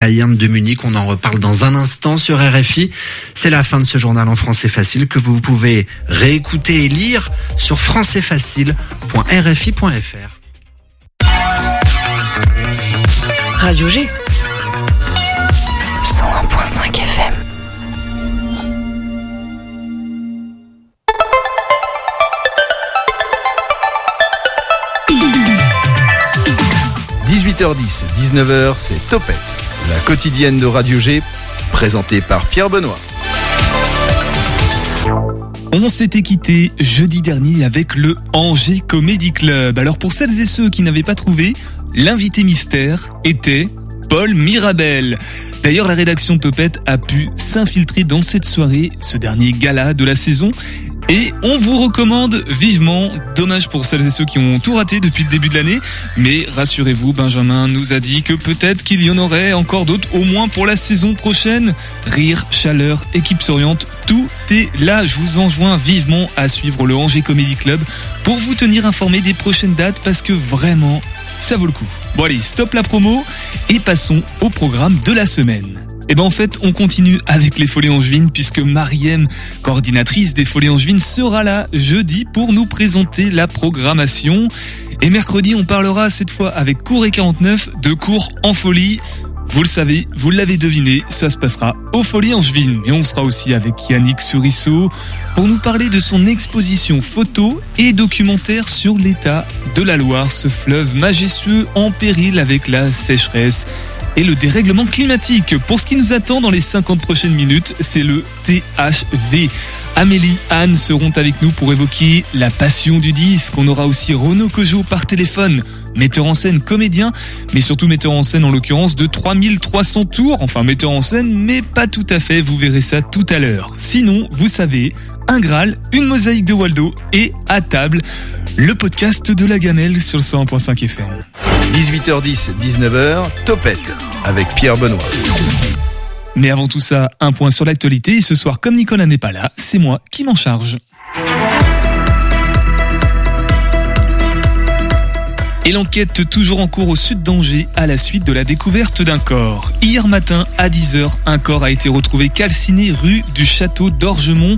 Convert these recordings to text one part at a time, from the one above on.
Bayern de Munich. On en reparle dans un instant sur RFI. C'est la fin de ce journal en français facile que vous pouvez réécouter et lire sur françaisfacile.rfi.fr. Radio G. 101.5 FM. – 18h10, 19h, c'est Topette, la quotidienne de Radio G, présentée par Pierre Benoît. On s'était quitté jeudi dernier avec le Angers Comedy Club. Alors pour celles et ceux qui n'avaient pas trouvé, l'invité mystère était Paul Mirabel. D'ailleurs, la rédaction Topette a pu s'infiltrer dans cette soirée, ce dernier gala de la saison. Et on vous recommande vivement, dommage pour celles et ceux qui ont tout raté depuis le début de l'année, mais rassurez-vous, Benjamin nous a dit que peut-être qu'il y en aurait encore d'autres, au moins pour la saison prochaine. Rire, chaleur, équipe souriante, tout est là. Je vous enjoins vivement à suivre le Angers Comedy Club pour vous tenir informé des prochaines dates parce que vraiment, ça vaut le coup. Bon allez, stop la promo et passons au programme de la semaine. Et eh ben en fait, on continue avec les Folies Angevines puisque Mariem, coordinatrice des Folies Angevines, sera là jeudi pour nous présenter la programmation. Et mercredi, on parlera cette fois avec Cours et 49 de cours en folie. Vous le savez, vous l'avez deviné, ça se passera aux Folies Angevines. Et on sera aussi avec Yannick Surisseau pour nous parler de son exposition photo et documentaire sur l'état de la Loire, ce fleuve majestueux en péril avec la sécheresse et le dérèglement climatique. Pour ce qui nous attend dans les 50 prochaines minutes, c'est le THV. Amélie, Anne seront avec nous pour évoquer la passion du disque. On aura aussi Renaud Cojo par téléphone metteur en scène, comédien, mais surtout metteur en scène en l'occurrence de 3300 tours, enfin metteur en scène, mais pas tout à fait, vous verrez ça tout à l'heure. Sinon, vous savez, un Graal, une mosaïque de Waldo et à table, le podcast de la gamelle sur le 100.5 FM. 18h10, 19h, Topette avec Pierre Benoît. Mais avant tout ça, un point sur l'actualité. Ce soir, comme Nicolas n'est pas là, c'est moi qui m'en charge. Et l'enquête toujours en cours au sud d'Angers à la suite de la découverte d'un corps. Hier matin à 10h, un corps a été retrouvé calciné rue du château d'Orgemont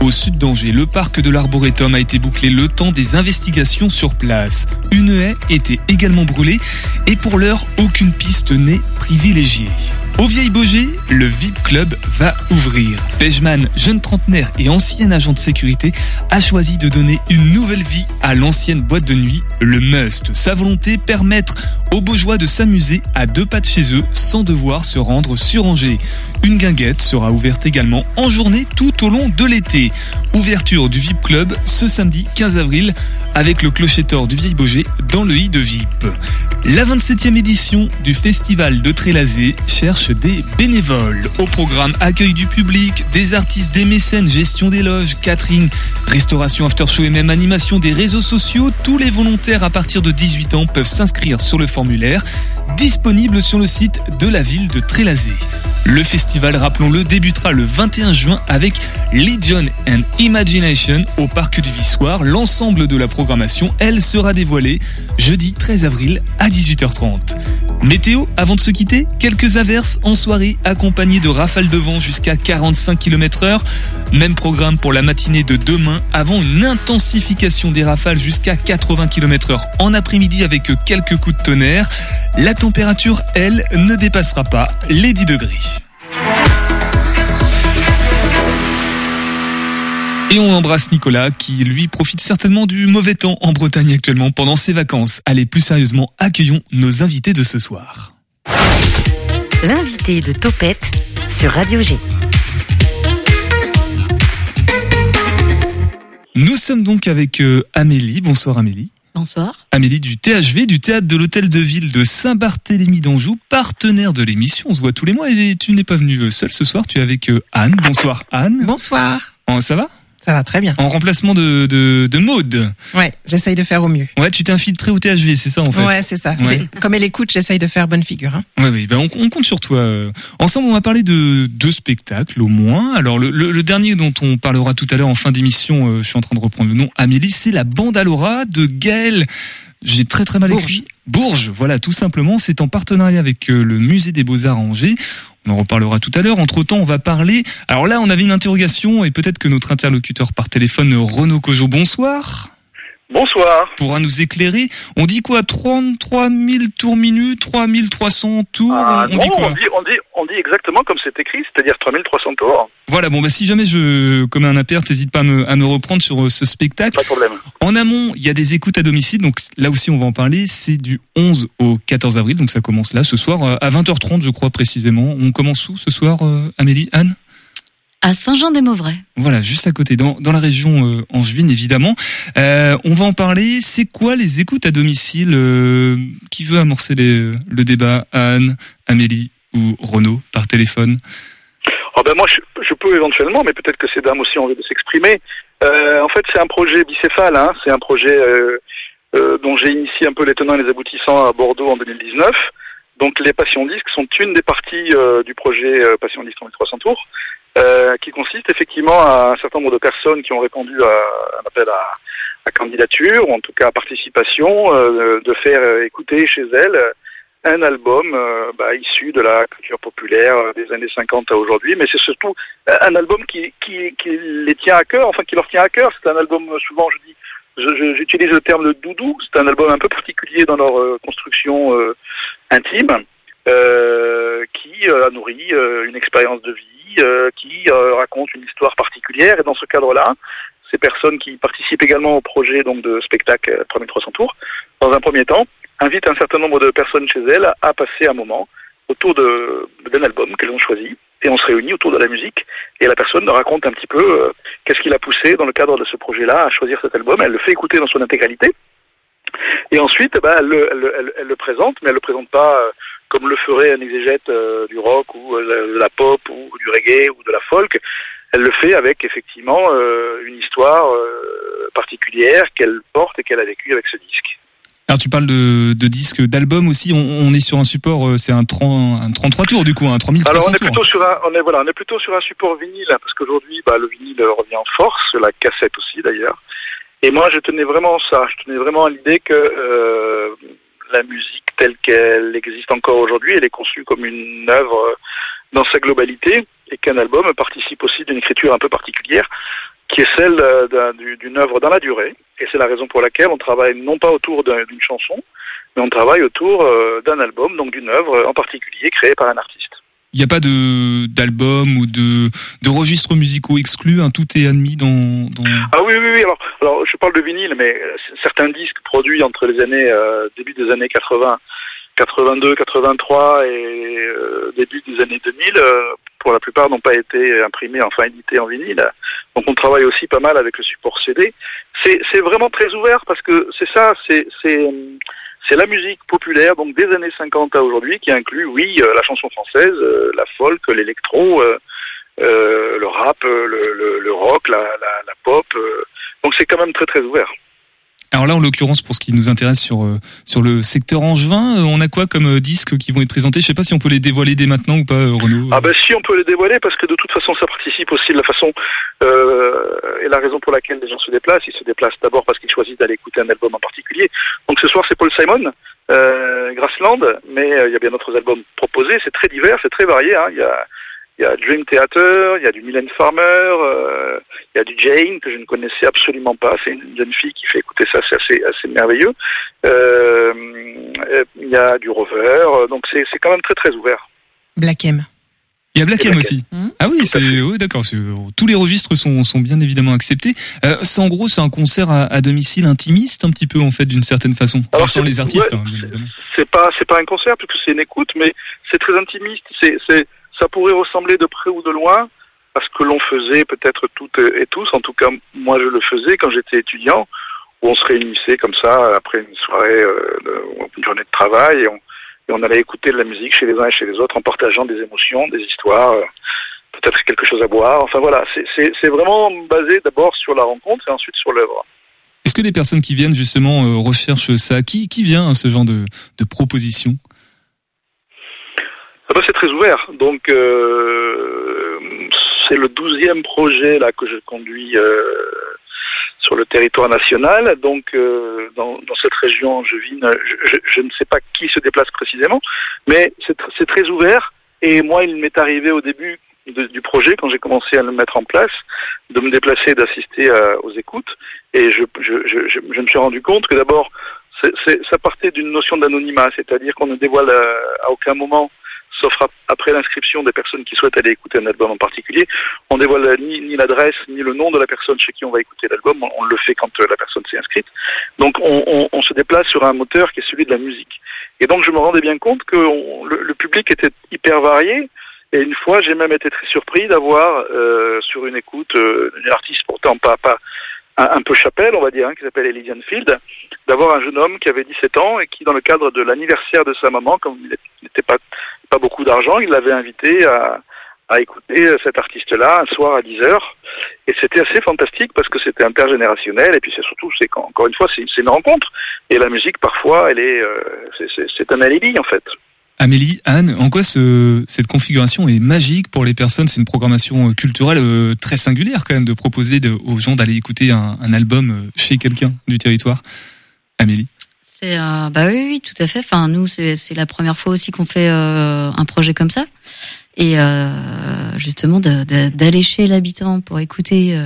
au sud d'Angers. Le parc de l'Arboretum a été bouclé le temps des investigations sur place. Une haie était également brûlée et pour l'heure, aucune piste n'est privilégiée. Au Vieil Beaugé, le VIP Club va ouvrir. Pejman, jeune trentenaire et ancien agent de sécurité, a choisi de donner une nouvelle vie à l'ancienne boîte de nuit, le Must. Sa volonté, permettre aux Beaujois de s'amuser à deux pas de chez eux sans devoir se rendre sur Angers. Une guinguette sera ouverte également en journée tout au long de l'été. Ouverture du VIP Club ce samedi 15 avril avec le clochetor du Vieil Beaugé dans le I de VIP. La 27e édition du Festival de Trélazé cherche des bénévoles. Au programme accueil du public, des artistes, des mécènes, gestion des loges, catering, restauration after show et même animation des réseaux sociaux, tous les volontaires à partir de 18 ans peuvent s'inscrire sur le formulaire disponible sur le site de la ville de Trélazé. Le festival, rappelons-le, débutera le 21 juin avec Legion and Imagination au parc du Vissoir. L'ensemble de la programmation, elle, sera dévoilée jeudi 13 avril à 18h30. Météo, avant de se quitter, quelques averses en soirée accompagnées de rafales de vent jusqu'à 45 km heure. Même programme pour la matinée de demain avant une intensification des rafales jusqu'à 80 km heure en après-midi avec quelques coups de tonnerre. Température, elle, ne dépassera pas les 10 degrés. Et on embrasse Nicolas qui, lui, profite certainement du mauvais temps en Bretagne actuellement pendant ses vacances. Allez, plus sérieusement, accueillons nos invités de ce soir. L'invité de Topette sur Radio G. Nous sommes donc avec euh, Amélie. Bonsoir Amélie. Bonsoir. Amélie du THV, du théâtre de l'Hôtel de Ville de Saint-Barthélemy d'Anjou, partenaire de l'émission. On se voit tous les mois et tu n'es pas venue seule ce soir, tu es avec euh, Anne. Bonsoir Anne. Bonsoir. ça va? Ça va très bien. En remplacement de, de, de Maude. Ouais, j'essaye de faire au mieux. Ouais, tu t'es infiltré au THV, c'est ça en fait. Ouais, c'est ça. Comme elle écoute, j'essaye de faire bonne figure. Hein. Ouais, oui, ben on, on, compte sur toi. Ensemble, on va parler de deux spectacles au moins. Alors le, le, dernier dont on parlera tout à l'heure en fin d'émission, euh, je suis en train de reprendre le nom, Amélie, c'est la bande Alora de Gaël. J'ai très très mal écrit. Bourges, voilà, tout simplement. C'est en partenariat avec euh, le Musée des Beaux-Arts à Angers. On en reparlera tout à l'heure. Entre-temps, on va parler... Alors là, on avait une interrogation et peut-être que notre interlocuteur par téléphone, Renaud Cojo, bonsoir. Bonsoir. Pourra nous éclairer. On dit quoi? 33 000 tours minutes 3300 tours Ah, On non, dit quoi? on dit, on, dit, on dit exactement comme c'est écrit, c'est-à-dire 3300 tours. Voilà, bon, bah, si jamais je commets un impair, t'hésites pas à me, à me reprendre sur euh, ce spectacle. Pas de problème. En amont, il y a des écoutes à domicile, donc là aussi on va en parler. C'est du 11 au 14 avril, donc ça commence là ce soir euh, à 20h30, je crois précisément. On commence où ce soir, euh, Amélie, Anne? À Saint-Jean-des-Mauvrais. Voilà, juste à côté, dans, dans la région euh, angevine évidemment. Euh, on va en parler. C'est quoi les écoutes à domicile euh, Qui veut amorcer les- le débat Anne, Amélie ou Renaud par téléphone? Oh ben moi, je, je peux éventuellement, mais peut-être que ces dames aussi ont envie de s'exprimer. Euh, en fait, c'est un projet bicéphale. Hein. C'est un projet euh, euh, dont j'ai initié un peu les tenants et les aboutissants à Bordeaux en 2019. Donc, les Passions Disques sont une des parties euh, du projet euh, Passion Disques en 1300 tours, euh, qui consiste effectivement à un certain nombre de personnes qui ont répondu à un appel à, à candidature, ou en tout cas à participation, euh, de faire écouter chez elles un album euh, bah, issu de la culture populaire des années 50 à aujourd'hui, mais c'est surtout un album qui, qui, qui les tient à cœur, enfin qui leur tient à cœur. C'est un album, souvent je dis, j'utilise le terme de doudou, c'est un album un peu particulier dans leur euh, construction intime, qui euh, a nourri euh, une expérience de vie, euh, qui euh, raconte une histoire particulière, et dans ce cadre-là, ces personnes qui participent également au projet donc de spectacle euh, 3300 tours, dans un premier temps, invite un certain nombre de personnes chez elles à passer un moment autour d'un album qu'elles ont choisi. Et on se réunit autour de la musique et la personne raconte un petit peu euh, qu'est-ce qui l'a poussé dans le cadre de ce projet-là à choisir cet album. Elle le fait écouter dans son intégralité. Et ensuite, ben, elle, le- elle le- elle- elle le présente, mais elle le présente pas euh, comme le ferait un exégète euh, du rock ou euh, de la pop ou du reggae ou de la folk. Elle le fait avec effectivement euh, une histoire particulière qu'elle porte et qu'elle a vécue avec ce disque. Alors tu parles de, de disques, d'albums aussi. On, on est sur un support, c'est un, 30 un 33 tours du coup, un 3300 Alors on est tours. plutôt sur un, on est voilà, on est plutôt sur un support vinyle hein, parce qu'aujourd'hui, bah, le vinyle revient en force, la cassette aussi d'ailleurs. Et moi, je tenais vraiment ça, je tenais vraiment à l'idée que euh, la musique telle qu'elle existe encore aujourd'hui, elle est conçue comme une œuvre euh, dans sa globalité et qu'un album participe aussi d'une écriture un peu particulière qui est celle euh, d'un- du- d'une œuvre dans la durée. Et c'est la raison pour laquelle on travaille non pas autour d'un- d'une chanson, mais on travaille autour euh, d'un album, donc d'une œuvre en particulier créée par un artiste. Il n'y a pas de d'album ou de, de registres musicaux exclus, hein, tout est admis dans, dans... Ah oui, oui, oui. Alors, alors je parle de vinyle, mais certains disques produits entre les années euh, début des années 80, 82, 83 et euh, début des années 2000, euh, pour la plupart n'ont pas été imprimés, enfin édités en vinyle. Donc on travaille aussi pas mal avec le support CD. C'est c'est vraiment très ouvert parce que c'est ça, c'est c'est c'est la musique populaire donc des années 50 à aujourd'hui qui inclut oui euh, la chanson française, euh, la folk, l'électro. euh, le rap, le, le, le rock, la, la, la pop. donc c'est quand même très très ouvert. Alors là, en l'occurrence, pour ce qui nous intéresse sur euh, sur le secteur angevin, euh, on a quoi comme euh, disques qui vont être présentés? Je sais pas si on peut les dévoiler dès maintenant ou pas, Renaud. Ah ben si on peut les dévoiler parce que de toute façon ça participe aussi de la façon euh, et la raison pour laquelle les gens se déplacent. Ils se déplacent d'abord parce qu'ils choisissent d'aller écouter un album en particulier. Donc ce soir c'est Paul Simon, euh, Grassland, mais il y a bien d'autres albums proposés. C'est très divers, c'est très varié. Hein. Il y a il y a Dream Theater, il y a du Mylène Farmer, euh, il y a du Jane que je ne connaissais absolument pas. C'est une jeune fille qui fait écouter ça, c'est assez, assez merveilleux. Euh, euh, il y a du Rover, donc c'est c'est quand même très très ouvert. Black M. Il y a Black M aussi. Hmm Ah oui, c'est oui, d'accord. c'est- Tous les registres sont, sont bien évidemment acceptés. Euh, c'est en gros, c'est un concert à, à domicile intimiste un petit peu en fait d'une certaine façon. Enfin, Alors, sans les artistes, ouais, hein, bien évidemment. c'est pas c'est pas un concert puisque c'est une écoute, mais c'est très intimiste. C'est c'est ça pourrait ressembler de près ou de loin à ce que l'on faisait peut-être toutes et tous. En tout cas, moi je le faisais quand j'étais étudiant, où on se réunissait comme ça après une soirée, euh, une journée de travail, et on, allait écouter de la musique chez les uns et chez les autres en partageant des émotions, des histoires. euh, Peut-être quelque chose à boire. Enfin voilà, c'est vraiment basé d'abord sur la rencontre et ensuite sur l'œuvre. Est-ce que les personnes qui viennent justement euh, recherchent ça Qui qui vient à ce genre de, de proposition? Bah, c'est très ouvert. Donc euh, c'est le douzième projet là que je conduis euh, sur le territoire national. Donc, euh, dans, dans cette région angevine, je, je, je ne sais pas qui se déplace précisément, mais c'est tr- très ouvert. Et moi, il m'est arrivé au début du projet, quand j'ai commencé à le mettre en place, de me déplacer, d'assister à- aux écoutes. Et je, je, me suis rendu compte que d'abord, c'est- ça partait d'une notion d'anonymat, c'est-à-dire qu'on ne dévoile euh, à aucun moment, sauf ap- après l'inscription des personnes qui souhaitent aller écouter un album en particulier, on dévoile ni, ni l'adresse ni le nom de la personne chez qui on va écouter l'album. On, le fait quand euh, la personne s'est inscrite. Donc on, on, se déplace sur un moteur qui est celui de la musique. Et donc je me rendais bien compte que le public était hyper varié. Et une fois, j'ai même été très surpris d'avoir euh, sur une écoute euh, une artiste pourtant pas pas un, peu chapelle, on va dire, hein, qui s'appelle Elysian Field, d'avoir un jeune homme qui avait 17 ans et qui, dans le cadre de l'anniversaire de sa maman, comme il n'était pas pas beaucoup d'argent, il l'avait invité à, écouter cet artiste-là un soir à 10 heures. Et c'était assez fantastique parce que c'était intergénérationnel et puis c'est surtout, c'est encore une fois, c'est une rencontre. Et la musique, parfois, elle est, euh, c'est un alibi en fait. Amélie, Anne, en quoi ce, cette configuration est magique pour les personnes? C'est une programmation euh, culturelle euh, très singulière quand même de proposer aux gens d'aller écouter un, un album euh, chez quelqu'un du territoire. Amélie. C'est euh, bah oui, oui, tout à fait. Enfin, nous, c'est la première fois aussi qu'on fait euh, un projet comme ça, et euh, justement d'aller chez l'habitant pour écouter,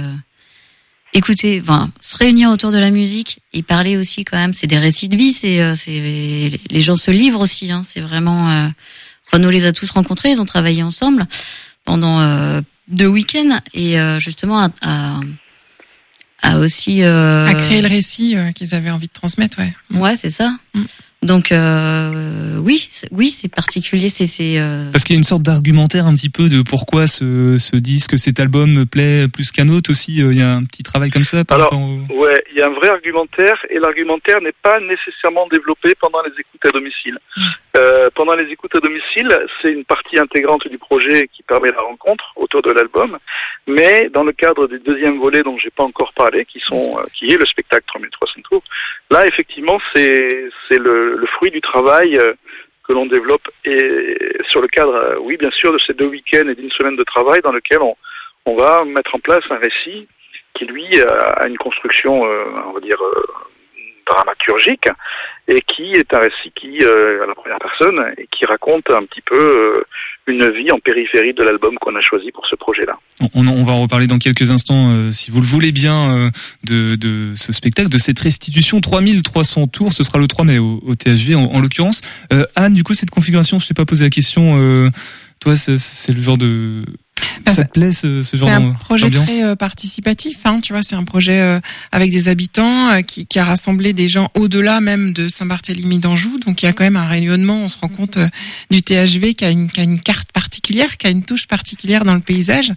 écouter, enfin, se réunir autour de la musique et parler aussi quand même. C'est des récits de vie, c'est, euh, c'est les gens se livrent aussi. Hein, c'est vraiment. Euh, Renaud les a tous rencontrés, ils ont travaillé ensemble pendant euh, deux week-ends et euh, justement à, à, à aussi À créer le récit qu'ils avaient envie de transmettre, ouais. Ouais, c'est ça. Mm. Donc euh, oui, c'est- oui, c'est particulier. C'est c'est euh, Parce qu'il y a une sorte d'argumentaire un petit peu de pourquoi ce, ce disque, cet album me plaît plus qu'un autre aussi. euh, Il y a un petit travail comme ça par Alors, au... Ouais, il y a un vrai argumentaire et l'argumentaire n'est pas nécessairement développé pendant les écoutes à domicile. Euh, pendant les écoutes à domicile, c'est une partie intégrante du projet qui permet la rencontre autour de l'album, mais dans le cadre du deuxième volet dont j'ai pas encore parlé, qui sont, euh, qui est le spectacle 3300 tours, là effectivement c'est c'est le, le fruit du travail euh, que l'on développe et sur le cadre, oui bien sûr, de ces deux week-ends et d'une semaine de travail dans lequel on on va mettre en place un récit qui lui a une construction, euh, on va dire, euh, dramaturgique, et qui est un récit qui, euh, à la première personne, et qui raconte un petit peu euh, une vie en périphérie de l'album qu'on a choisi pour ce projet-là. On, va en reparler dans quelques instants, euh, si vous le voulez bien, de, de ce spectacle, de cette restitution. 3300 tours, ce sera le 3 mai au, THV en, en l'occurrence. Anne, du coup, cette configuration, je t'ai pas posé la question. toi, c'est le genre de... Bah, ça te plaît, ce, ce genre C'est un projet d'ambiance très euh, participatif, hein, tu vois, c'est un projet euh, avec des habitants euh, qui, qui a rassemblé des gens au-delà même de Saint-Barthélemy d'Anjou, donc il y a quand même un rayonnement, on se rend compte euh, du THV qui a, une, qui a une carte particulière, qui a une touche particulière dans le paysage,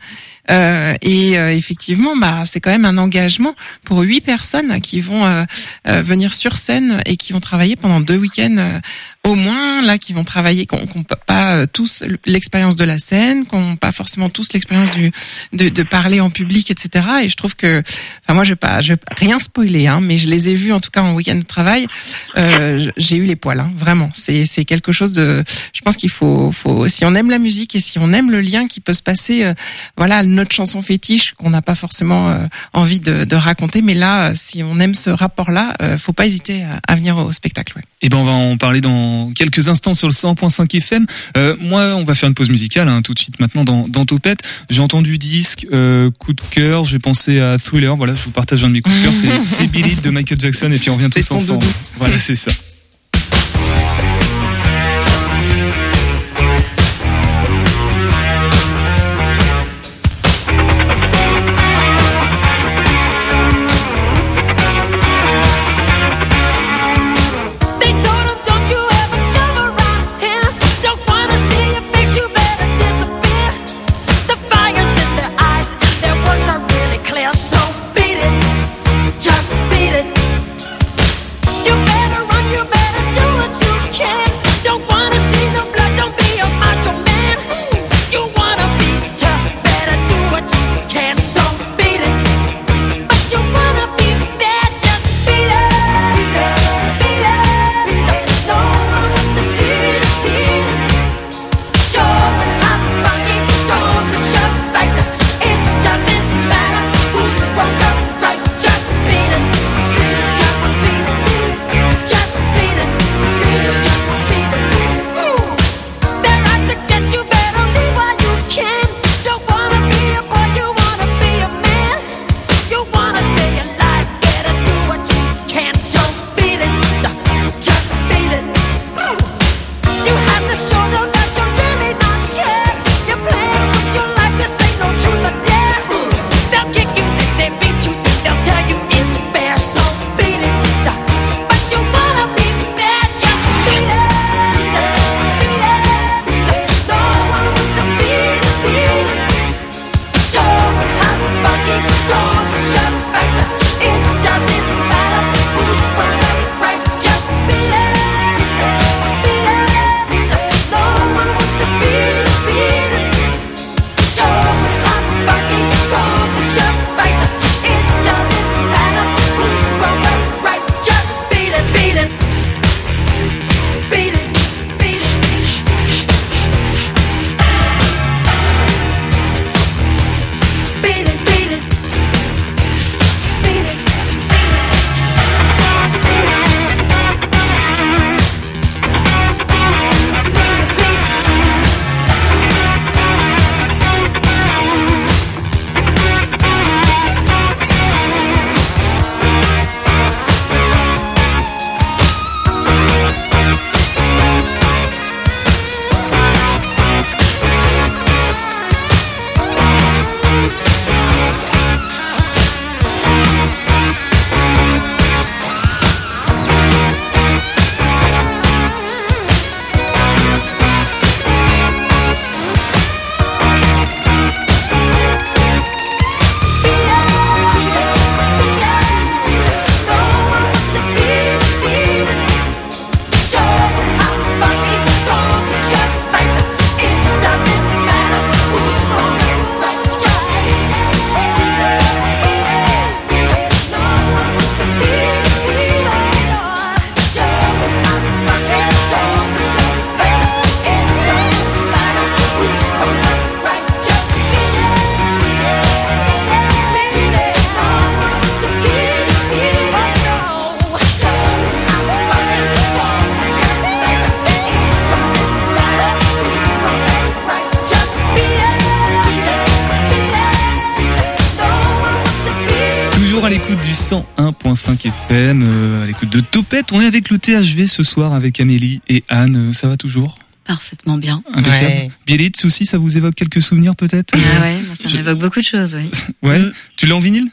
Euh, et euh, effectivement, bah c'est quand même un engagement pour huit personnes qui vont euh, euh, venir sur scène et qui vont travailler pendant deux week-ends euh, au moins, là, qui vont travailler, qu'on n'ont pas euh, tous l'expérience de la scène, qu'on pas forcément tous l'expérience du de, de parler en public, etc. Et je trouve que, enfin moi je vais pas, je vais rien spoiler, hein, mais je les ai vus en tout cas en week-end de travail. J'ai eu les poils, hein, vraiment. C'est c'est quelque chose de. Je pense qu'il faut faut si on aime la musique et si on aime le lien qui peut se passer, voilà notre chanson fétiche qu'on n'a pas forcément euh, envie de, de raconter, mais là, euh, si on aime ce rapport-là, euh, faut pas hésiter à, à venir au spectacle. Ouais. Eh ben, on va en parler dans quelques instants sur le 100.5 FM. Euh, moi, on va faire une pause musicale hein, tout de suite maintenant dans, dans Topette. J'ai entendu disque, coup de cœur, j'ai pensé à Thriller. Voilà, je vous partage un de mes coups de cœur. C'est, Billy de Michael Jackson et puis on revient tous ensemble. doudou. Voilà, c'est ça. 101.5 FM euh, à l'écoute de Topette. On est avec le THV ce soir avec Amélie et Anne. Ça va toujours? Parfaitement bien. Impeccable. Ouais. Bielitz aussi, ça vous évoque quelques souvenirs peut-être? Ah ouais, ça Je- m'évoque beaucoup de choses, oui. Ouais. Mm. Tu l'as en vinyle?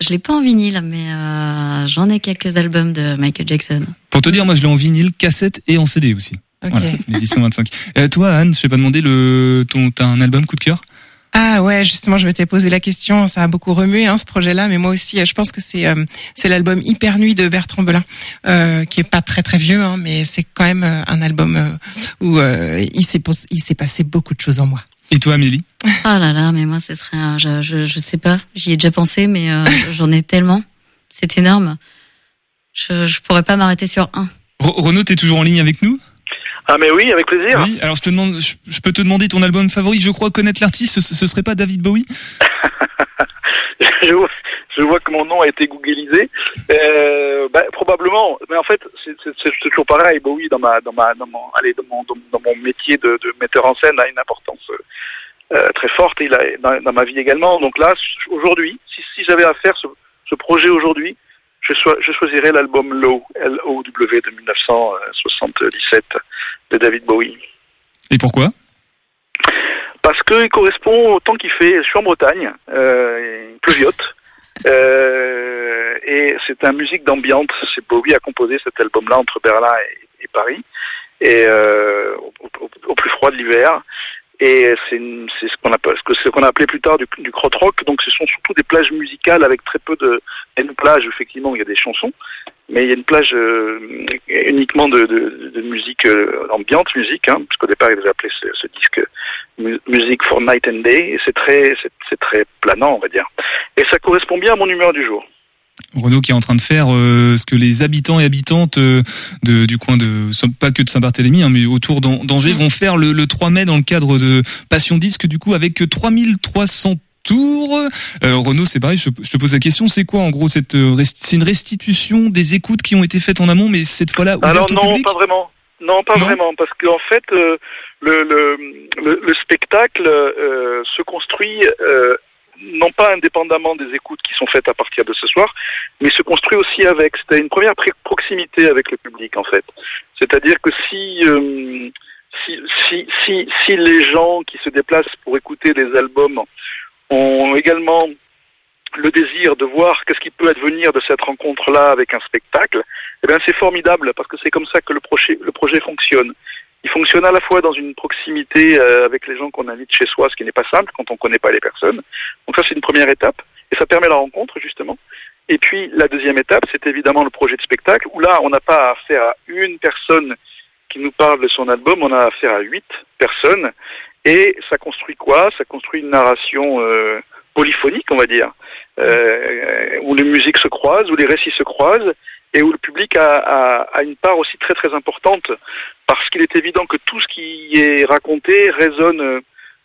Je l'ai pas en vinyle, mais euh, j'en ai quelques albums de Michael Jackson. Pour te dire, moi je l'ai en vinyle, cassette et en CD aussi. Ok. Voilà, l'édition 25. Euh, toi Anne, je t'ai pas demandé le ton t'as un album coup de cœur? Ah ouais, justement, je m'étais posé la question. Ça a beaucoup remué hein, ce projet-là, mais moi aussi, euh, je pense que c'est euh, c'est l'album Hyper Nuit de Bertrand Belin, euh, qui est pas très très vieux, hein, mais c'est quand même euh, un album euh, où euh, il s'est il s'est passé beaucoup de choses en moi. Et toi Amélie? Ah là là, mais moi, ce serait, un- je, je, je sais pas, j'y ai déjà pensé, mais euh, j'en ai tellement. C'est énorme. Je, je pourrais pas m'arrêter sur un. Re- Renaud, t'es toujours en ligne avec nous? Ah mais oui, avec plaisir. Oui. Alors je te demande, je, je peux te demander ton album favori. Je crois connaître l'artiste. Ce, ce serait pas David Bowie? Je, vois, je vois que mon nom a été googlisé. Euh, bah, probablement, mais en fait, c'est toujours pareil. Bowie dans ma, dans ma, dans mon, allez, dans mon, dans, dans mon métier de, de metteur en scène a une importance euh, très forte. Il a dans, dans ma vie également. Donc là, aujourd'hui, si, si j'avais à faire ce, ce projet aujourd'hui, je, soi- je choisirais l'album Low, L-O-W de 1977 de David Bowie. Et pourquoi? Parce qu'il correspond au temps qu'il fait. Je suis en Bretagne, euh, pleuviote. Euh, et c'est un musique d'ambiance. C'est Bowie a composé cet album-là entre Berlin et, et Paris, et euh, au, au- au plus froid de l'hiver. Et c'est ce qu'on appelle, ce qu'on a appelé plus tard du, du krautrock. Donc ce sont surtout des plages musicales avec très peu de. Il y a une plage effectivement où il y a des chansons, mais il y a une plage euh, uniquement de, de, de musique euh, ambiante, musique, hein, parce qu'au départ ils appelé ce, ce disque mu- Music for Night and Day, et c'est très, c'est très planant, on va dire. Et ça correspond bien à mon humeur du jour. Renaud qui est en train de faire euh, ce que les habitants et habitantes euh, de, du coin de pas que de Saint-Barthélemy hein, mais autour d'An- d'Angers vont faire le, le 3 mai dans le cadre de Passion Disque du coup avec 3300 tours. Euh, Renaud, c'est pareil, je, je te pose la question, c'est quoi en gros cette euh, c'est une restitution des écoutes qui ont été faites en amont mais cette fois-là Alors au non, public pas vraiment. Non, pas Non vraiment, parce qu'en fait, le, le, le, le spectacle euh, se construit euh, non pas indépendamment des écoutes qui sont faites à partir de ce soir, mais se construit aussi avec. C'était une première proximité avec le public, en fait. C'est-à-dire que si, euh, si, si, si, si les gens qui se déplacent pour écouter les albums ont également le désir de voir qu'est-ce qui peut advenir de cette rencontre-là avec un spectacle, eh bien c'est formidable parce que c'est comme ça que le projet, le projet fonctionne. Il fonctionne à la fois dans une proximité euh, avec les gens qu'on invite chez soi, ce qui n'est pas simple quand on ne connaît pas les personnes. Donc ça c'est une première étape et ça permet la rencontre justement. Et puis la deuxième étape, c'est évidemment le projet de spectacle où là on n'a pas affaire à une personne qui nous parle de son album, on a affaire à huit personnes et ça construit quoi? Ça construit une narration euh, polyphonique, on va dire, euh, où les musiques se croisent, où les récits se croisent, et où le public a, a, a une part aussi très très importante, parce qu'il est évident que tout ce qui est raconté résonne euh,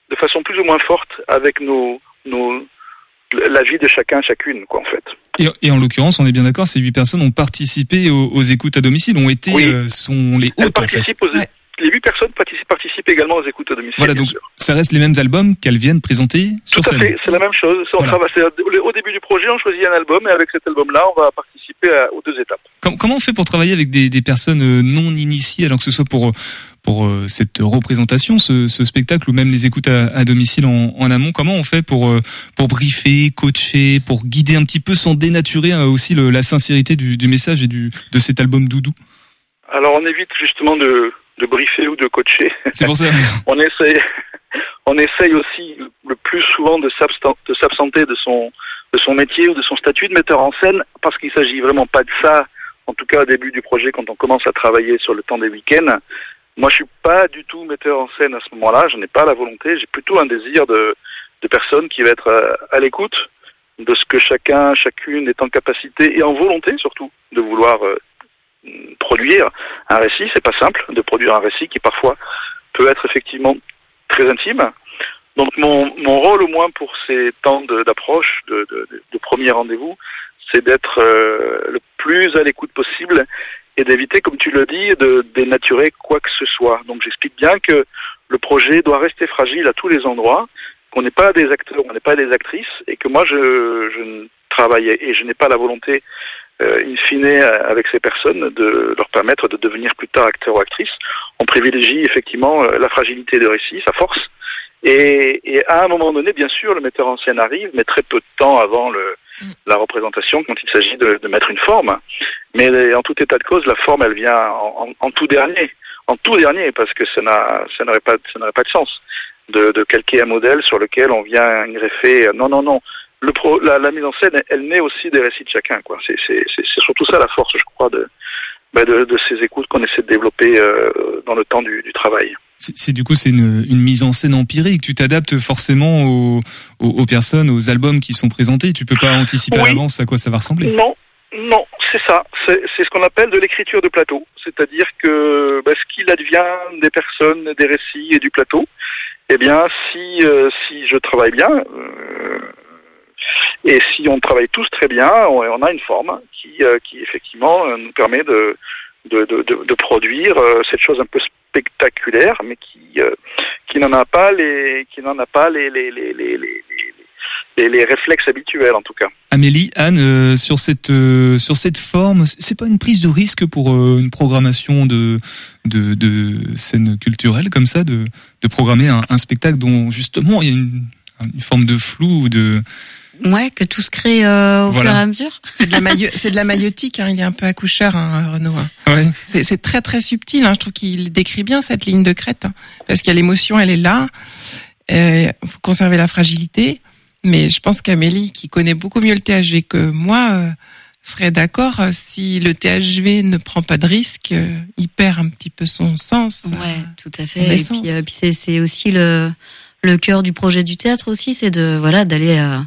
de façon plus ou moins forte avec nos, nos la vie de chacun, chacune, quoi, en fait. Et, et en l'occurrence, on est bien d'accord, ces huit personnes ont participé aux, aux écoutes à domicile, ont été Oui. euh, sont les hôtes en fait. aux- Ouais. Les huit personnes participent, participent également aux écoutes à domicile. Voilà, donc sûr. ça reste les mêmes albums qu'elles viennent présenter sur Tout à scène. fait, c'est la même chose. On Voilà. travaille- c'est- au début du projet, on choisit un album, et avec cet album-là, on va participer à- aux deux étapes. Com- comment on fait pour travailler avec des, des personnes euh, non initiées, alors que ce soit pour euh, pour euh, cette représentation, ce, ce spectacle ou même les écoutes à, à domicile en, en amont? Comment on fait pour euh, pour briefer, coacher, pour guider un petit peu sans dénaturer euh, aussi le- la sincérité du, du message et du de cet album Doudou? Alors, on évite justement de, de briefer ou de coacher. C'est pour ça. on essaye, on essaye aussi le plus souvent de s'absenter de son, de son métier ou de son statut de metteur en scène parce qu'il s'agit vraiment pas de ça. En tout cas, au début du projet, quand on commence à travailler sur le temps des week-ends, moi, je suis pas du tout metteur en scène à ce moment-là. Je n'ai pas la volonté. J'ai plutôt un désir de, de personne qui va être à, à l'écoute de ce que chacun, chacune est en capacité et en volonté surtout de vouloir euh, produire un récit. C'est pas simple de produire un récit qui parfois peut être effectivement très intime. Donc mon, mon rôle au moins pour ces temps d'approche, de, de, de- premier rendez-vous, c'est d'être euh, le plus à l'écoute possible et d'éviter, comme tu le dis, de dénaturer quoi que ce soit. Donc j'explique bien que le projet doit rester fragile à tous les endroits, qu'on n'est pas des acteurs, on n'est pas des actrices, et que moi je, je ne travail et, je n'ai pas la volonté, in fine, euh, avec ces personnes, de leur permettre de devenir plus tard acteurs ou actrices. On privilégie effectivement euh, la fragilité de récit, sa force. Et, et à un moment donné, bien sûr, le metteur en scène arrive, mais très peu de temps avant le, Mm. la représentation, quand il s'agit de, de mettre une forme. Mais en tout état de cause, la forme, elle vient en, en- en tout dernier, en tout dernier, parce que ça n'a, ça n'aurait pas, ça n'aurait pas de sens de, de calquer un modèle sur lequel on vient greffer. Non, non, non. Le pro, la, la mise en scène, elle naît aussi des récits de chacun. Quoi. C'est, c'est, c'est, c'est surtout ça la force, je crois, de, bah, de, de ces écoutes qu'on essaie de développer euh, dans le temps du, du travail. C'est c'est- du coup c'est une, une mise en scène empirique. Tu t'adaptes forcément aux, aux, aux personnes, aux albums qui sont présentés. Tu peux pas anticiper à l'avance à quoi ça va ressembler. Non, non, c'est ça. C'est c'est ce qu'on appelle de l'écriture de plateau. C'est-à-dire que bah, ce qu'il advient des personnes, des récits et du plateau, eh bien, si euh, si je travaille bien euh, et si on travaille tous très bien, on, a une forme qui euh, qui effectivement euh, nous permet de de, de, produire euh, cette chose un peu spectaculaire, mais qui qui n'en a pas les qui n'en a pas les les les les, les, les, réflexes habituels en tout cas. Amélie, Anne, sur cette euh, sur cette forme, c'est pas une prise de risque pour une programmation de de, de scène culturelle comme ça, de de programmer un, un spectacle dont justement il y a une, une forme de flou ou de Ouais, que tout se crée euh, au Voilà. fur et à mesure. C'est de la maille, c'est de la maïotique. Hein, il est un peu accoucheur, hein, Renaud. hein. ouais. C'est c'est très très subtil. Hein. Je trouve qu'il décrit bien cette ligne de crête hein, parce qu'il y a l'émotion, elle est là. Il faut conserver la fragilité. Mais je pense qu'Amélie, qui connaît beaucoup mieux le THV que moi, euh, serait d'accord euh, si le THV ne prend pas de risque, euh, il perd un petit peu son sens. Ouais, tout à fait. Et puis, euh, puis c'est, c'est aussi le, le cœur du projet du théâtre aussi, c'est de voilà d'aller euh, euh, au-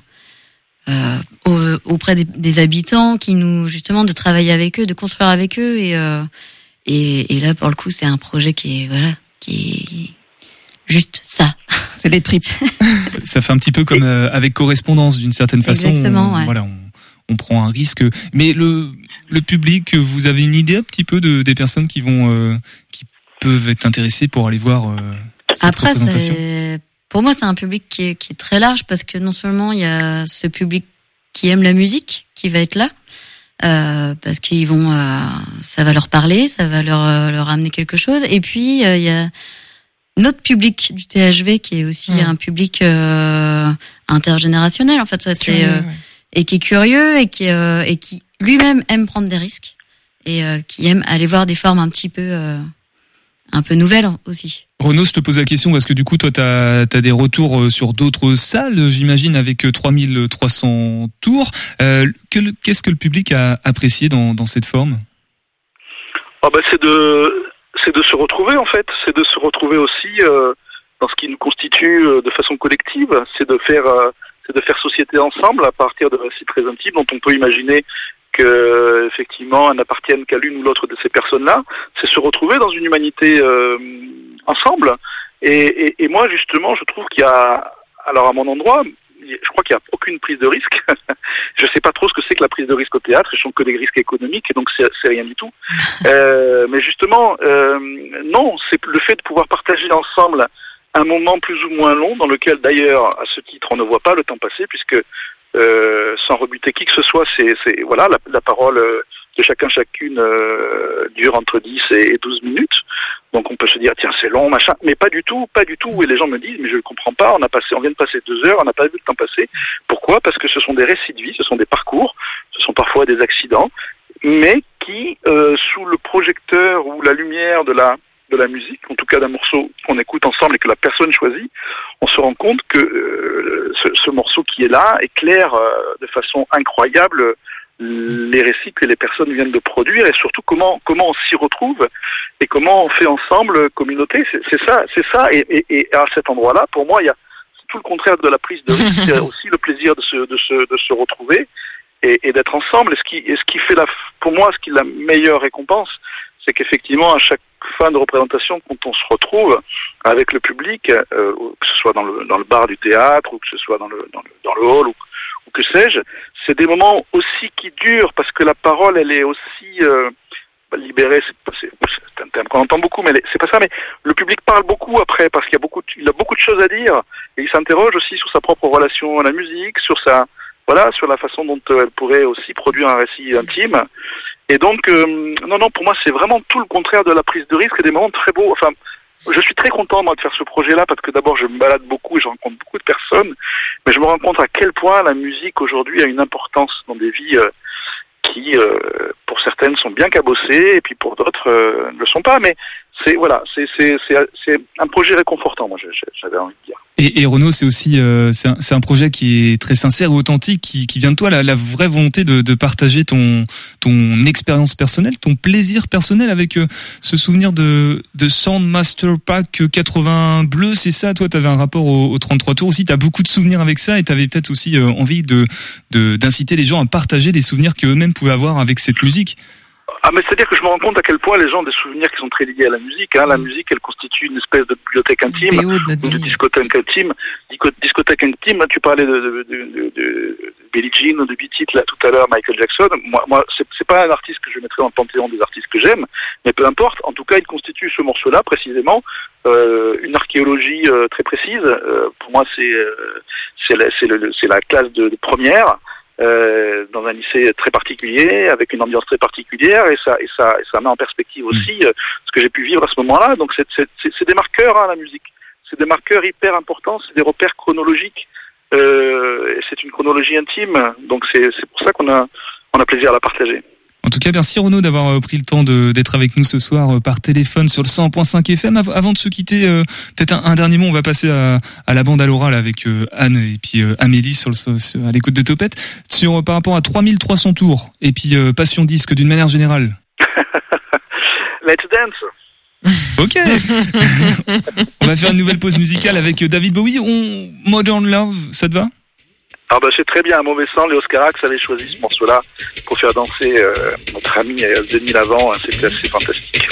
auprès des, des habitants, qui nous justement de travailler avec eux, de construire avec eux et euh, et, et là pour le coup c'est un projet qui est voilà qui est juste ça. C'est les tripes. Ça fait un petit peu comme euh, avec correspondance d'une certaine façon. Exactement, on, ouais. Voilà, on, on prend un risque. Mais le le public, vous avez une idée un petit peu de des personnes qui vont euh, qui peuvent être intéressées pour aller voir euh, cette Après, représentation? Pour moi, c'est un public qui est, qui est très large parce que non seulement il y a ce public qui aime la musique qui va être là, euh, parce qu'ils vont, euh, ça va leur parler, ça va leur, euh, leur amener quelque chose. Et puis, il y a notre public du THV qui est aussi Mm. un public intergénérationnel, en fait. C'est, ouais. et qui est curieux et qui, et qui lui-même aime prendre des risques et qui aime aller voir des formes un petit peu, un peu nouvelles aussi. Renaud, je te pose la question parce que du coup, toi, tu as, des retours euh, sur d'autres salles, j'imagine, avec euh, 3300 tours. Euh, que le- Qu'est-ce que le public a apprécié dans, cette forme? Ah bah c'est de de se retrouver en fait, c'est de se retrouver aussi euh, dans ce qui nous constitue euh, de façon collective, c'est de euh, c'est de faire société ensemble à partir de récits très intimes dont on peut imaginer que effectivement elles n'appartiennent qu'à l'une ou l'autre de ces personnes-là, c'est se retrouver dans une humanité euh, ensemble. Et, et, et moi justement, je trouve qu'il y a alors à mon endroit, je crois qu'il n'y a aucune prise de risque. je sais pas trop ce que c'est que la prise de risque au théâtre. Je sens que des risques économiques et donc c'est rien du tout. Euh, mais justement, euh, non, c'est le fait de pouvoir partager ensemble un moment plus ou moins long dans lequel d'ailleurs à ce titre on ne voit pas le temps passer puisque sans rebuter qui que ce soit, c'est c'est- voilà la, la parole euh, de chacun chacune euh, dure entre 10 et 12 minutes. Donc on peut se dire tiens c'est long machin, mais pas du tout, pas du tout. Et les gens me disent mais je ne comprends pas. On a passé, on vient de passer deux heures, on n'a pas vu le temps passer. Pourquoi? Parce que ce sont des récits de vie, ce sont des parcours, ce sont parfois des accidents, mais qui euh, sous le projecteur ou la lumière de la de la musique, en tout cas d'un morceau qu'on écoute ensemble et que la personne choisit, on se rend compte que euh, ce, ce morceau qui est là éclaire euh, de façon incroyable euh, les récits que les personnes viennent de produire et surtout comment comment on s'y retrouve et comment on fait ensemble communauté. C'est c'est ça, c'est ça. Et, et, et à cet endroit-là, pour moi, il y a c'est tout le contraire de la prise de risque. Il y a aussi le plaisir de se de se de se retrouver et, et d'être ensemble. Et ce qui et ce qui fait la pour moi ce qui est la meilleure récompense, c'est qu'effectivement à chaque fin de représentation, quand on se retrouve avec le public, euh, que ce soit dans le dans le bar du théâtre ou que ce soit dans le dans le, dans le hall ou, ou que sais-je, c'est des moments aussi qui durent parce que la parole elle est aussi euh, libérée. C'est un terme qu'on entend beaucoup, mais c'est pas ça. Mais le public parle beaucoup après parce qu'il y a beaucoup de, il a beaucoup de choses à dire et il s'interroge aussi sur sa propre relation à la musique, sur sa voilà, sur la façon dont euh, elle pourrait aussi produire un récit intime. Et donc, euh, non, non, pour moi, c'est vraiment tout le contraire de la prise de risque et des moments très beaux. Enfin, je suis très content moi de faire ce projet-là parce que d'abord je me balade beaucoup et je rencontre beaucoup de personnes, mais je me rends compte à quel point la musique aujourd'hui a une importance dans des vies euh, qui, euh, pour certaines, sont bien cabossées et puis pour d'autres euh, ne le sont pas. Mais c'est voilà, c'est un projet réconfortant. Moi, j'avais envie de dire. Et, et Renaud, c'est aussi euh, c'est un, un projet qui est très sincère et authentique, qui, qui vient de toi, la, la vraie volonté de, de partager ton ton expérience personnelle, ton plaisir personnel avec euh, ce souvenir de de Soundmaster Pack 80 bleu, c'est ça. Toi, tu avais un rapport au, au 33 tours aussi. T'as beaucoup de souvenirs avec ça, et t'avais peut-être aussi euh, envie de de- d'inciter les gens à partager les souvenirs qu'eux-mêmes pouvaient avoir avec cette musique. Ah, mais c'est-à-dire que je me rends compte à quel point les gens ont des souvenirs qui sont très liés à la musique. Hein. La musique, elle constitue une espèce de bibliothèque intime. Ou de discothèque intime. Disco- Discothèque intime, tu parlais de, de, de, de, Billie Jean ou de Beat là tout à l'heure, Michael Jackson. Moi, moi c'est pas un artiste que je mettrais dans le panthéon des artistes que j'aime, mais peu importe. En tout cas, il constitue ce morceau-là précisément euh, une archéologie euh, très précise. Euh, pour moi, c'est euh, c'est la, la classe de, de première. Euh, dans un lycée très particulier, avec une ambiance très particulière, et ça, et ça, et ça met en perspective aussi euh, ce que j'ai pu vivre à ce moment-là. Donc, c'est- des marqueurs, hein, la musique c'est des marqueurs hyper importants, c'est des repères chronologiques. Euh, et c'est une chronologie intime, donc c'est c'est pour ça qu'on a on a plaisir à la partager. En tout cas, merci Renaud d'avoir euh, pris le temps d'être avec nous ce soir euh, par téléphone sur le 100.5 FM. Av- Avant de se quitter, euh, peut-être un, un dernier mot. On va passer à, à la bande à l'oral avec euh, Anne et puis euh, Amélie sur le, sur- à l'écoute de Topette sur par rapport à 3300 tours et puis euh, Passion Disque d'une manière générale. Let's dance. Ok. on va faire une nouvelle pause musicale avec David Bowie. On Modern Love, ça te va? Ah bah c'est très bien, un mauvais sang, Léos Carax avait choisi ce morceau-là pour faire danser euh, notre ami euh, Denis Lavant, hein, c'était assez fantastique.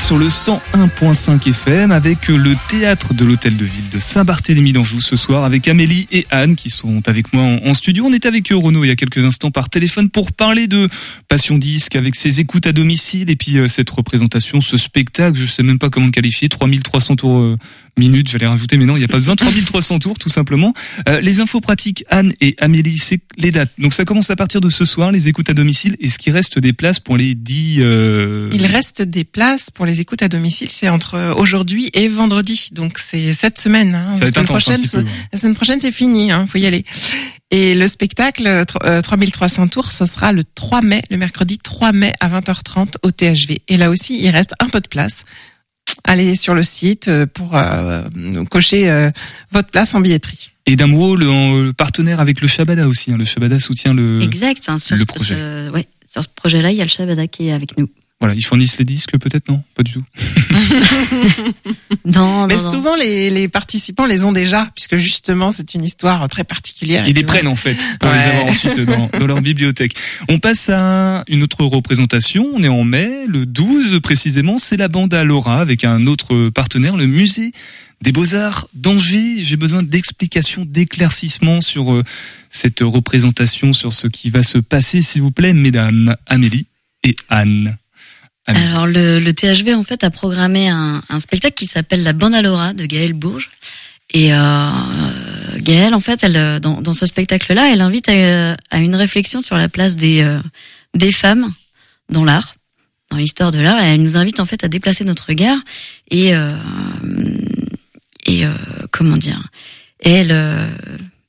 Sur le 101.5 FM avec le théâtre de l'hôtel de ville de Saint-Barthélemy d'Anjou ce soir avec Amélie et Anne qui sont avec moi en, studio. On était avec eux, Renaud, il y a quelques instants par téléphone pour parler de Passion Disque avec ses écoutes à domicile et puis euh, cette représentation, ce spectacle, je sais même pas comment le qualifier, 3300 tours euh, minutes, j'allais rajouter, mais non, il n'y a pas besoin, 3300 tours tout simplement. Euh, les infos pratiques, Anne et Amélie, c'est les dates. Donc ça commence à partir de ce soir, les écoutes à domicile. Est-ce qu'il reste des places pour les 10... euh, Il reste des places pour les écoutes à domicile, c'est entre aujourd'hui et vendredi. Donc c'est cette semaine. Hein. Ça la, semaine intense prochaine, petit peu, ouais. la semaine prochaine, c'est fini, hein, faut y aller. Et le spectacle euh, tr- euh, 3300 tours, ce sera le 3 mai, le mercredi 3 mai à 20h30 au THV. Et là aussi, il reste un peu de place. Allez sur le site euh, pour euh, cocher euh, votre place en billetterie. Et d'un mot, le, le partenaire avec le Shabada aussi. hein. Le Shabada soutient le. Exact. hein, sur le ce, projet. ce- ouais, sur ce projet-là, il y a le Shabada qui est avec nous. Voilà, ils fournissent les disques peut-être non, pas du tout. Non, Mais non, souvent, les, les participants les ont déjà, puisque justement, c'est une histoire très particulière. Ils les prennent en fait pour les avoir ensuite dans, dans leur bibliothèque. On passe à une autre représentation. On est en mai, le 12 précisément. C'est la bande à Laura avec un autre partenaire, le musée des Beaux-Arts d'Angers. J'ai besoin d'explications, d'éclaircissements sur euh, cette représentation, sur ce qui va se passer, s'il vous plaît, mesdames Amélie et Anne. Amélie. Alors le, le THV en fait a programmé un, un spectacle qui s'appelle La Bande à Laura de Gaëlle Bourges. Et euh, Gaëlle en fait, elle euh, dans, dans ce spectacle-là, elle invite à, à une réflexion sur la place des euh, des femmes dans l'art, dans l'histoire de l'art. Elle nous invite en fait à déplacer notre regard et euh, et euh, comment dire. Elle, euh,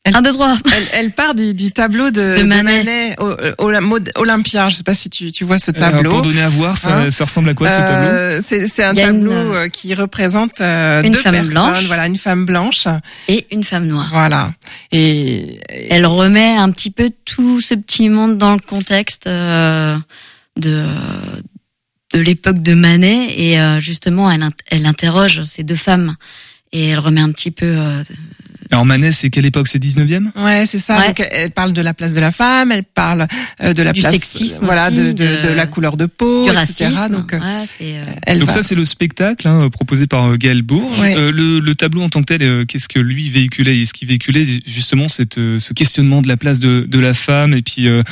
Elle- un deux trois. Elle, elle part du, du tableau de, De de Manet. Manet, au, au- mode Olympia. Je sais pas si tu, tu vois ce Euh, tableau. pour donner à voir, ça, Hein ça ressemble à quoi ce tableau? Euh, c'est c'est un tableau une, euh, qui représente euh, une deux femme personnes. blanche. Voilà, une femme blanche. et une femme noire. Voilà. Et, et- Elle remet un petit peu tout ce petit monde dans le contexte euh, de de l'époque de Manet et euh, justement elle elle interroge ces deux femmes et elle remet un petit peu euh, Alors Manet, c'est quelle époque? C'est 19e Ouais, c'est ça. Ouais. Donc, elle, parle de la place de la femme, elle parle euh, de la Du place, sexisme voilà, aussi, de, de, de- de la couleur de peau, du etc. racisme. Donc, euh, Ouais, c'est, euh, elle Donc va- ça c'est le spectacle hein, proposé par euh, Gaël Bourges. Ouais. Euh, le, le tableau en tant que tel, euh, qu'est-ce que lui véhiculait Est-ce qu'il véhiculait justement cette, euh, ce questionnement de la place de, de la femme et puis euh,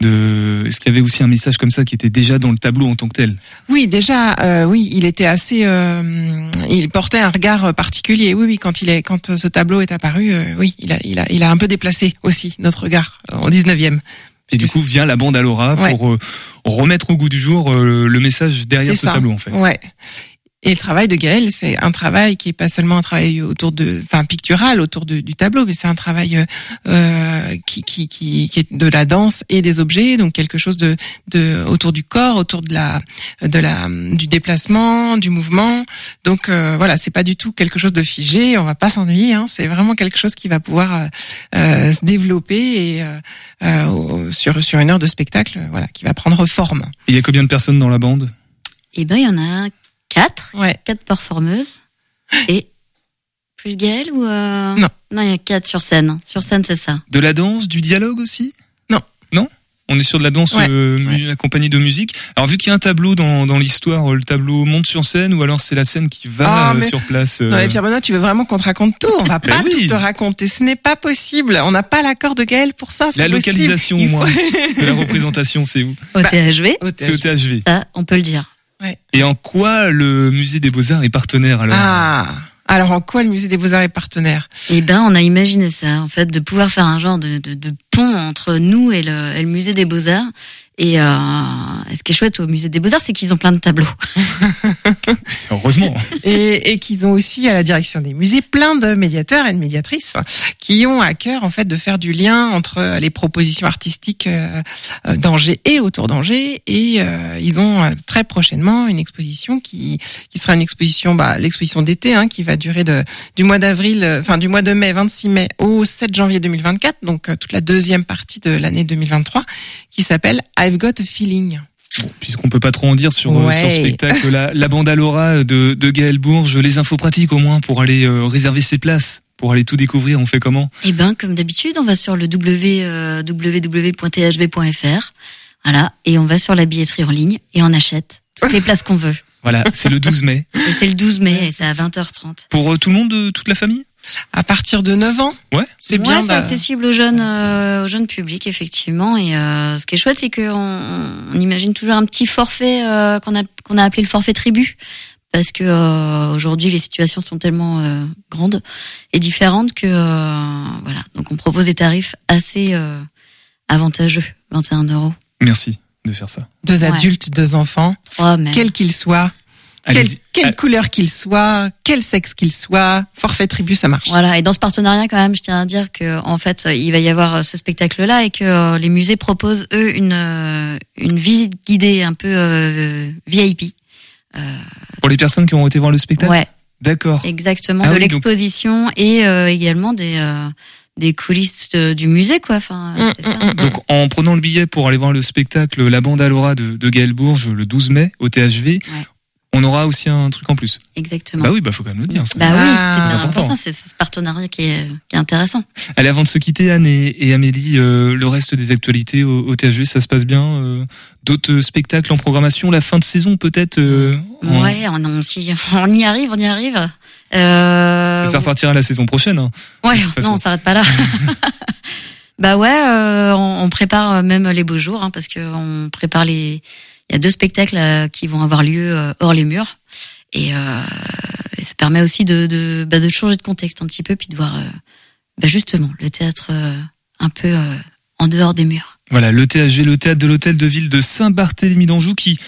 de est-ce qu'il y avait aussi un message comme ça qui était déjà dans le tableau en tant que tel? Oui, déjà, euh, oui, il était assez, euh, il portait un regard particulier. Oui, oui, quand il est, quand ce tableau est apparu, euh, oui, il a, il a, il a un peu déplacé aussi notre regard en 19e. Et du coup vient la bande à Laura Ouais. pour euh, remettre au goût du jour euh, le message derrière ce ça. tableau en fait. Ouais. Et le travail de Gaël, c'est un travail qui est pas seulement un travail autour de, enfin pictural autour de- du tableau, mais c'est un travail euh, euh, qui, qui, qui, qui est de la danse et des objets, donc quelque chose de, de autour du corps, autour de la, de la, du déplacement, du mouvement. Donc euh, voilà, c'est pas du tout quelque chose de figé. On va pas s'ennuyer. Hein, c'est vraiment quelque chose qui va pouvoir euh, euh, se développer et euh, euh, sur sur une heure de spectacle, voilà, qui va prendre forme. Et il y a combien de personnes dans la bande? Et ben il y en a quatre, Ouais. quatre performeuses et plus Gaëlle ou euh... Non. non il y a quatre sur scène. Sur scène c'est ça. De la danse, du dialogue aussi? Non. Non? On est sur de la danse Ouais, euh, ouais. accompagnée de musique. Alors vu qu'il y a un tableau dans, dans l'histoire, le tableau monte sur scène ou alors c'est la scène qui va Ah, euh, mais- sur place euh, Non, mais Pierre Benoît, tu veux vraiment qu'on te raconte tout? On va Ben pas oui. tout te raconter. Ce n'est pas possible. On n'a pas l'accord de Gaël pour ça. La localisation au faut- moins de la représentation, c'est où? Au Bah, THV, C'est au. THV. ça on peut le dire. Et en quoi le musée des Beaux-Arts est partenaire alors Ah. Alors en quoi le musée des Beaux-Arts est partenaire? Eh ben, on a imaginé ça, en fait, de pouvoir faire un genre de, de, de pont entre nous et le, et le musée des Beaux-Arts. Et, euh, ce qui est chouette au musée des Beaux-Arts, c'est qu'ils ont plein de tableaux. C'est heureusement. et, et qu'ils ont aussi à la direction des musées plein de médiateurs et de médiatrices qui ont à cœur en fait de faire du lien entre les propositions artistiques euh, euh, d'Angers et autour d'Angers et euh, ils ont euh, très prochainement une exposition qui qui sera une exposition bah l'exposition d'été hein, qui va durer de du mois d'avril enfin du mois de mai 26 mai au 7 janvier 2024 donc toute la deuxième partie de l'année 2023 qui s'appelle I've Got a Feeling. Puisqu'on peut pas trop en dire sur, euh, Ouais. sur ce spectacle, la, la bande à Laura de, de Gaël Bourges, les infos pratiques au moins pour aller euh, réserver ses places, pour aller tout découvrir, on fait comment? Eh ben, comme d'habitude, on va sur le w, euh, www.thv.fr. Voilà. Et on va sur la billetterie en ligne et on achète les places qu'on veut. Voilà, c'est le 12 mai. C'est le 12 mai Ouais, et c'est à 20h30. Pour euh, tout le monde, euh, toute la famille? À partir de 9 ans, Ouais. c'est Ouais, bien. c'est bah, accessible aux jeunes, euh, aux jeunes publics effectivement. Et euh, ce qui est chouette, c'est qu'on on imagine toujours un petit forfait euh, qu'on a qu'on a appelé le forfait tribu, parce que euh, aujourd'hui les situations sont tellement euh, grandes et différentes que euh, voilà. Donc on propose des tarifs assez euh, avantageux, 21 euros. Merci de faire ça. deux Ouais. adultes, deux enfants, Trois quels qu'ils soient, quelle, quelle couleur qu'ils soient, quel sexe qu'ils soient, forfait tribu, ça marche. Voilà, et dans ce partenariat quand même, je tiens à dire que en fait, il va y avoir euh, ce spectacle-là et que euh, les musées proposent eux une euh, une visite guidée un peu euh, VIP. Pour les personnes qui ont été voir le spectacle Ouais, D'accord. exactement, Ah de oui, donc- l'exposition et euh, également des euh, des coulisses de- du musée quoi. Enfin, c'est ça. mm, mm, mm. Donc en prenant le billet pour aller voir le spectacle La Bande Alora de, de Gaël Bourges le 12 mai au THV, on aura aussi un truc en plus. Exactement. Bah oui, bah faut quand même le dire. ça. Bah oui, Ah. c'est Important. important. C'est ce partenariat qui est, qui est intéressant. Allez, avant de se quitter, Anne et, et Amélie, euh, le reste des actualités au, au THV, ça se passe bien euh, D'autres spectacles en programmation La fin de saison peut-être euh, en- Ouais, on, on, s'y- on y arrive, on y arrive. Euh, Ça repartira la saison prochaine. hein. Ouais, non, on s'arrête pas là. bah ouais, euh, on, on prépare même les beaux jours hein, parce que on prépare les. Il y a deux spectacles euh, qui vont avoir lieu euh, hors les murs et, euh, ça permet aussi bah, de changer de contexte un petit peu puis de voir bah, justement le théâtre un peu en dehors des murs. Voilà, le THV, le théâtre de l'hôtel de ville de Saint-Barthélemy d'Anjou qui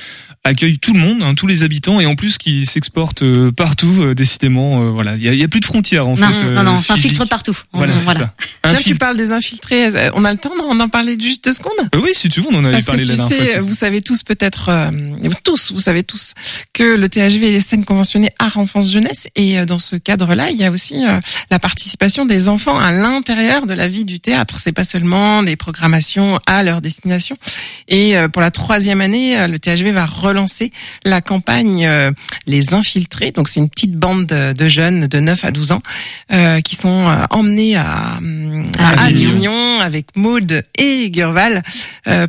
accueille tout le monde, hein, tous les habitants et en plus qui s'exporte euh, partout, euh, décidément. euh, voilà, il y a, il y a plus de frontières en non, fait. euh, non, non, on s'infiltre partout. On- Voilà, c'est ça. Tiens, tu parles des infiltrés. On a le temps d'en d'en parler juste deux secondes? Euh, oui, si tu veux, on en avait Parce que parlé la dernière sais, fois. vous savez tous peut-être, euh, vous tous, vous savez tous que le THV est scène conventionnée art enfance jeunesse et euh, dans ce cadre-là, il y a aussi euh, la participation des enfants à l'intérieur de la vie du théâtre. C'est pas seulement des programmations à leur destination. Et euh, pour la troisième année, euh, le THV va relancer la campagne euh, Les Infiltrés. Donc c'est une petite bande de, jeunes de 9 à 12 ans qui sont emmenés à, à Avignon. Avec Maude et Gurval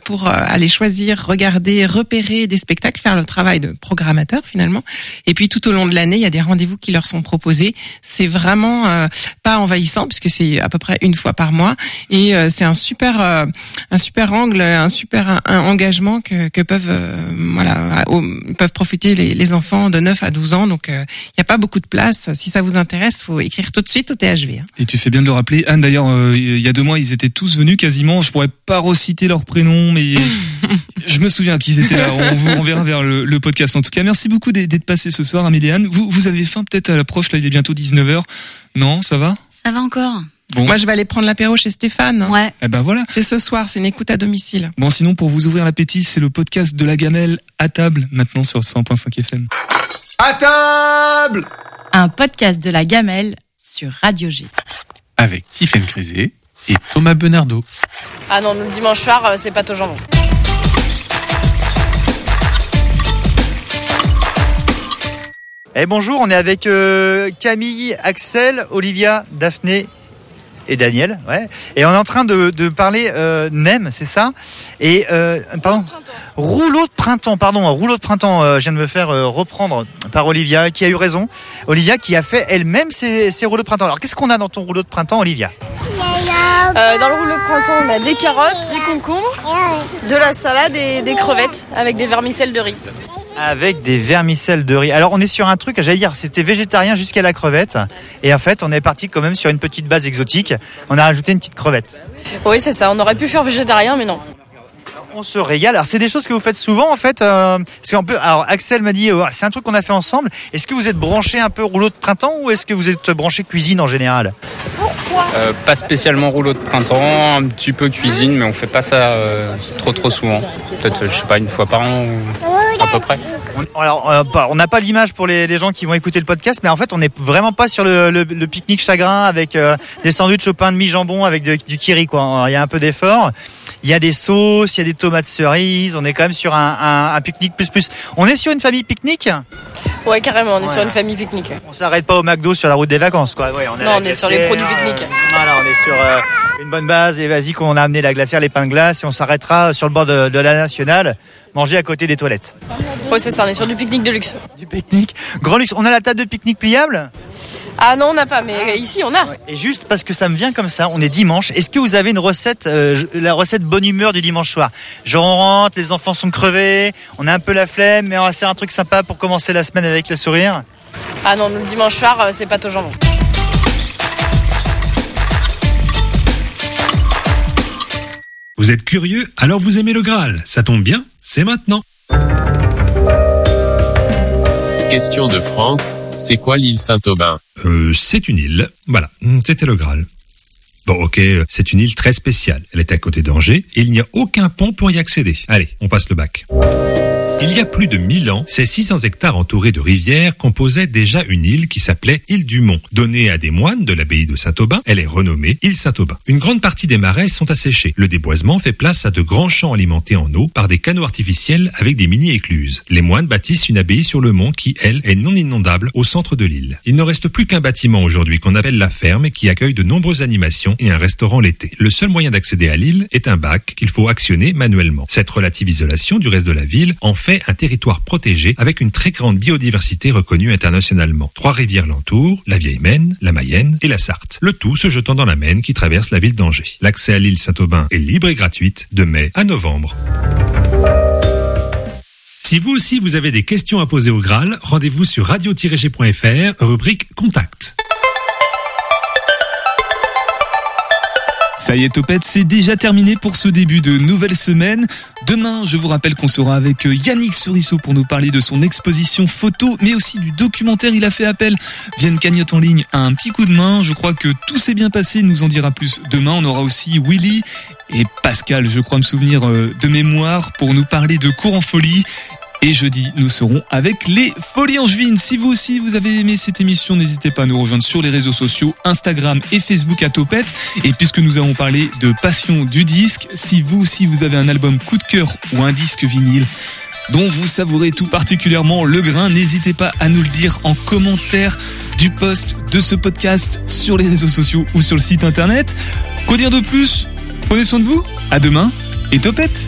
pour aller choisir, regarder, repérer des spectacles, faire le travail de programmateur finalement. Et puis tout au long de l'année, il y a des rendez-vous qui leur sont proposés. C'est vraiment euh, pas envahissant puisque c'est à peu près une fois par mois et euh, c'est un super euh, un super angle, un super un- engagement que, que peuvent euh, voilà au- peuvent profiter les, les enfants de 9 à 12 ans. Donc euh, il n'y a pas beaucoup de place. Si ça vous intéresse, faut écrire tout de suite au THV. hein. Et tu fais bien de le rappeler. Anne, d'ailleurs, euh, il y a deux mois, ils étaient tous venus quasiment. Je pourrais pas reciter leurs prénoms, mais je me souviens qu'ils étaient là. On vous renverra vers le, le podcast. En tout cas, merci beaucoup d'être d'être passé ce soir, Amélie et Anne. Vous, vous avez faim peut-être à l'approche, là, il est bientôt 19h. Non, ça va? Ça va encore. Bon, Moi, je vais aller prendre l'apéro chez Stéphane. Ouais. eh ben voilà. C'est ce soir, c'est une écoute à domicile. Bon, sinon, pour vous ouvrir l'appétit, c'est le podcast de la gamelle à table, maintenant sur 100.5 FM. À table Un podcast de la gamelle sur Radio G. avec Tiffaine Crisé et Thomas Benardo. Ah non, le dimanche soir, euh, c'est pas au jambon. Eh bonjour, on est avec euh, Camille, Axel, Olivia, Daphné et Daniel, ouais. Et on est en train de, de parler euh, NEM, c'est ça? Et euh, pardon, rouleau de printemps, pardon, un rouleau de printemps. euh, je viens de me faire euh, reprendre par Olivia, qui a eu raison. Olivia qui a fait elle-même ses, ses rouleaux de printemps. Alors qu'est-ce qu'on a dans ton rouleau de printemps, Olivia? Euh, dans le rouleau de printemps, on a des carottes, des concombres, de la salade et des crevettes avec des vermicelles de riz. Avec des vermicelles de riz. Alors on est sur un truc, j'allais dire, c'était végétarien jusqu'à la crevette. Et en fait, on est parti quand même sur une petite base exotique. On a rajouté une petite crevette. Oui, c'est ça. On aurait pu faire végétarien, mais non. On se régale. Alors c'est des choses que vous faites souvent en fait. Euh, parce qu'on peut. Alors Axel m'a dit, euh, c'est un truc qu'on a fait ensemble. Est-ce que vous êtes branché un peu rouleau de printemps ou est-ce que vous êtes branché cuisine en général? Euh, pas spécialement rouleau de printemps, un petit peu cuisine, mais on fait pas ça euh, trop trop souvent. Peut-être, je sais pas, une fois par an ou peu près. On- Alors, euh, pas- on n'a pas l'image pour les, les gens qui vont écouter le podcast, mais en fait, on n'est vraiment pas sur le, le- le pique-nique chagrin avec euh, des sandwichs au pain de mi-jambon avec de- du kiri. Quoi. Il y a un peu d'effort. Il y a des sauces, il y a des tomates cerises. On est quand même sur un, un- un pique-nique plus plus. On est sur une famille pique-nique? Ouais, carrément, on est Ouais. sur une famille pique-nique. On s'arrête pas au McDo sur la route des vacances. Quoi. Ouais, on Non, à la on est sur les produits pique-nique. euh, voilà, on est sur euh, une bonne base. Et vas-y, qu'on a amené la glacière, les pains de glace, et on s'arrêtera sur le bord de, de la nationale manger à côté des toilettes. Ouais, c'est ça, on est sur du pique-nique de luxe. Du pique-nique. Grand luxe. On a la table de pique-nique pliable? Ah non, on n'a pas, mais ici on a. Et juste parce que ça me vient comme ça, on est dimanche. Est-ce que vous avez une recette, euh, la recette bonne humeur du dimanche soir? Genre on rentre, les enfants sont crevés, on a un peu la flemme, mais on va faire un truc sympa pour commencer la semaine avec le sourire. Ah non, le dimanche soir, euh, c'est pâte au jambon. Vous êtes curieux, alors vous aimez le Graal. Ça tombe bien, c'est maintenant. Question de Franck, c'est quoi l'île Saint-Aubin? Euh, c'est une île. Voilà, c'était le Graal. Bon, ok, euh, c'est une île très spéciale. Elle est à côté d'Angers et il n'y a aucun pont pour y accéder. Allez, on passe le bac. Il y a plus de 1000 ans, ces 600 hectares entourés de rivières composaient déjà une île qui s'appelait île du Mont. Donnée à des moines de l'abbaye de Saint-Aubin, elle est renommée île Saint-Aubin. Une grande partie des marais sont asséchés. Le déboisement fait place à de grands champs alimentés en eau par des canaux artificiels avec des mini-écluses. Les moines bâtissent une abbaye sur le mont qui, elle, est non inondable au centre de l'île. Il ne reste plus qu'un bâtiment aujourd'hui qu'on appelle la ferme et qui accueille de nombreuses animations et un restaurant l'été. Le seul moyen d'accéder à l'île est un bac qu'il faut actionner manuellement. Cette relative isolation du reste de la ville en fait un territoire protégé avec une très grande biodiversité reconnue internationalement. Trois rivières l'entourent, la Vieille Maine, la Mayenne et la Sarthe. Le tout se jetant dans la Maine qui traverse la ville d'Angers. L'accès à l'île Saint-Aubin est libre et gratuite de mai à novembre. Si vous aussi vous avez des questions à poser au Graal, rendez-vous sur radio-g.fr, rubrique Contact. Ça y est, Topette, c'est déjà terminé pour ce début de nouvelle semaine. Demain, je vous rappelle qu'on sera avec Yannick Sorisseau pour nous parler de son exposition photo, mais aussi du documentaire. Il a fait appel via une cagnotte en ligne à un petit coup de main. Je crois que tout s'est bien passé. Il nous en dira plus demain. On aura aussi Willy et Pascal, je crois me souvenir euh, de mémoire, pour nous parler de cours en folie. Et jeudi, nous serons avec les Folies Angevines. Si vous aussi vous avez aimé cette émission, n'hésitez pas à nous rejoindre sur les réseaux sociaux, Instagram et Facebook à Topette. Et puisque nous avons parlé de passion du disque, si vous aussi vous avez un album coup de cœur ou un disque vinyle, dont vous savourez tout particulièrement le grain, n'hésitez pas à nous le dire en commentaire du post de ce podcast sur les réseaux sociaux ou sur le site internet. Qu'au dire de plus? Prenez soin de vous, à demain et Topette